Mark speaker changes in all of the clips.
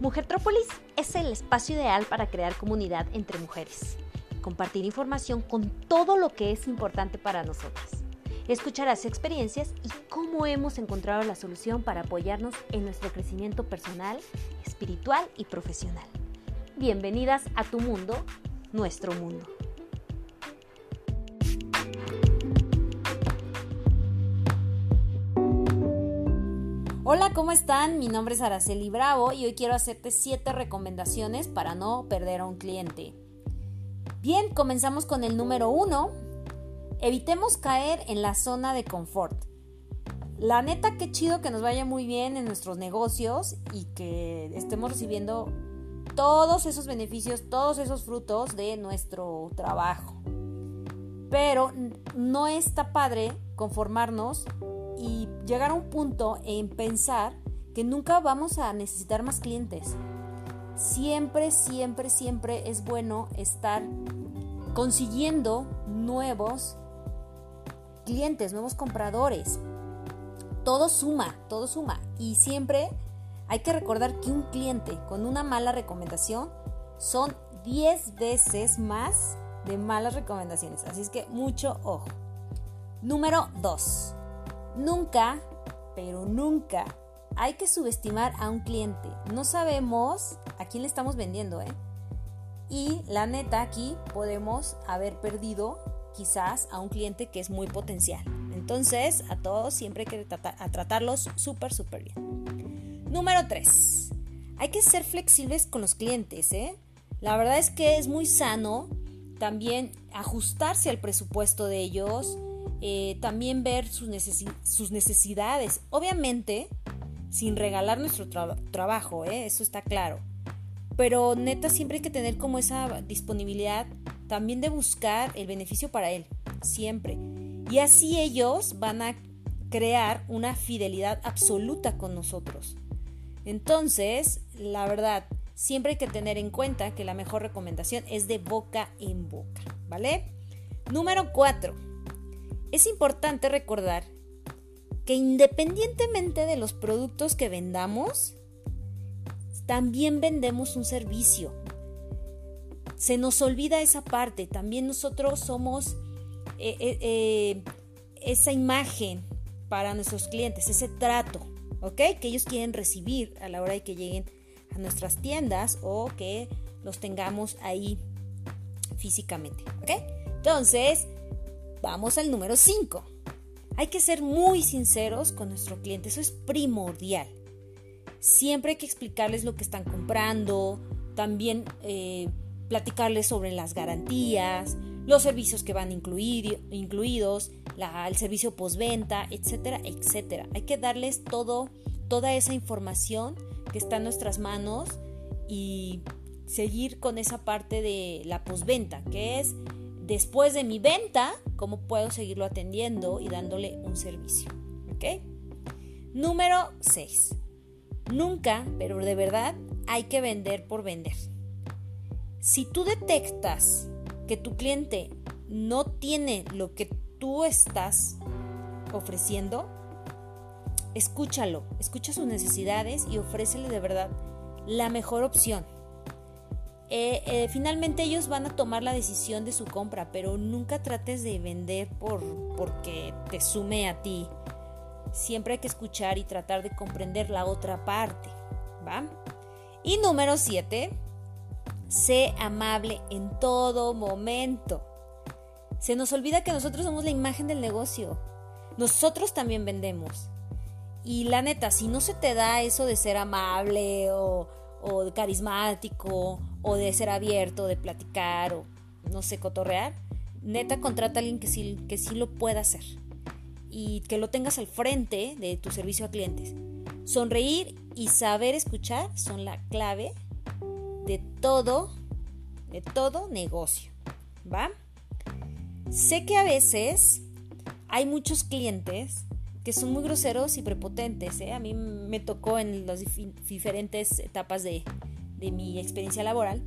Speaker 1: Mujertrópolis es el espacio ideal para crear comunidad entre mujeres, compartir información con todo lo que es importante para nosotras. Escucharás experiencias y cómo hemos encontrado la solución para apoyarnos en nuestro crecimiento personal, espiritual y profesional. Bienvenidas a tu mundo, nuestro mundo. Hola, ¿cómo están? Mi nombre es Araceli Bravo y hoy quiero hacerte 7 recomendaciones para no perder a un cliente. Bien, comenzamos con el número 1. Evitemos caer en la zona de confort. La neta, qué chido que nos vaya muy bien en nuestros negocios y que estemos recibiendo todos esos beneficios, todos esos frutos de nuestro trabajo. Pero no está padre conformarnos y llegar a un punto en pensar que nunca vamos a necesitar más clientes. Siempre, siempre, siempre es bueno estar consiguiendo nuevos clientes, nuevos compradores. Todo suma, todo suma. Y siempre hay que recordar que un cliente con una mala recomendación son 10 veces más de malas recomendaciones. Así es que mucho ojo. Número 2. Nunca, pero nunca hay que subestimar a un cliente. No sabemos a quién le estamos vendiendo, ¿eh? Y la neta aquí podemos haber perdido quizás a un cliente que es muy potencial. Entonces, a todos siempre hay que tratarlos súper, súper bien. Número 3. Hay que ser flexibles con los clientes, ¿eh? La verdad es que es muy sano también ajustarse al presupuesto de ellos, eh, también ver sus, necesidades. Obviamente, sin regalar nuestro trabajo, ¿eh? eso está claro. Pero neta, siempre hay que tener como esa disponibilidad también de buscar el beneficio para él, siempre. Y así ellos van a crear una fidelidad absoluta con nosotros. Entonces, la verdad, siempre hay que tener en cuenta que la mejor recomendación es de boca en boca, ¿vale? Número 4 es importante recordar que independientemente de los productos que vendamos, también vendemos un servicio. Se nos olvida esa parte, también nosotros somos eh, eh, eh, esa imagen para nuestros clientes, ese trato, ¿ok? Que ellos quieren recibir a la hora de que lleguen a nuestras tiendas o que los tengamos ahí físicamente, ¿ok? Entonces, Vamos al número 5. Hay que ser muy sinceros con nuestro cliente, eso es primordial. Siempre hay que explicarles lo que están comprando, también eh, platicarles sobre las garantías, los servicios que van incluidos, el servicio postventa, etcétera, etcétera. Hay que darles todo, toda esa información que está en nuestras manos y seguir con esa parte de la postventa, que es después de mi venta, cómo puedo seguirlo atendiendo y dándole un servicio. ¿Ok? Número 6. Nunca, pero de verdad, hay que vender por vender. Si tú detectas que tu cliente no tiene lo que tú estás ofreciendo, escúchalo, escucha sus necesidades y ofrécele de verdad la mejor opción. Eh, eh, finalmente ellos van a tomar la decisión de su compra, pero nunca trates de vender por porque te sume a ti. Siempre hay que escuchar y tratar de comprender la otra parte, ¿va? Y número 7, sé amable en todo momento. Se nos olvida que nosotros somos la imagen del negocio. Nosotros también vendemos. Y la neta, si no se te da eso de ser amable o, o carismático o de ser abierto, de platicar o no sé, cotorrear, neta contrata a alguien que sí, que sí lo pueda hacer y que lo tengas al frente de tu servicio a clientes. Sonreír y saber escuchar son la clave de todo, de todo negocio, ¿va? Sé que a veces hay muchos clientes que son muy groseros y prepotentes. ¿eh? A mí me tocó en las diferentes etapas de, de mi experiencia laboral.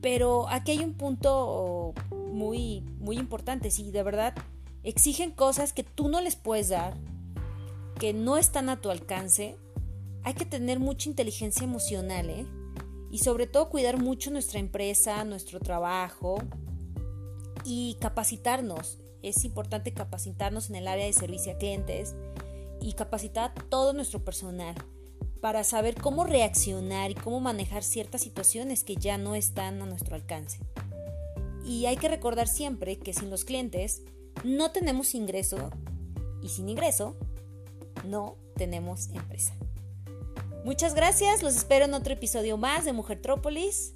Speaker 1: Pero aquí hay un punto muy, muy importante. Si de verdad exigen cosas que tú no les puedes dar, que no están a tu alcance, hay que tener mucha inteligencia emocional, ¿eh? Y sobre todo cuidar mucho nuestra empresa, nuestro trabajo y capacitarnos. Es importante capacitarnos en el área de servicio a clientes y capacitar a todo nuestro personal para saber cómo reaccionar y cómo manejar ciertas situaciones que ya no están a nuestro alcance. Y hay que recordar siempre que sin los clientes no tenemos ingreso y sin ingreso no tenemos empresa. Muchas gracias, los espero en otro episodio más de Mujer Trópolis.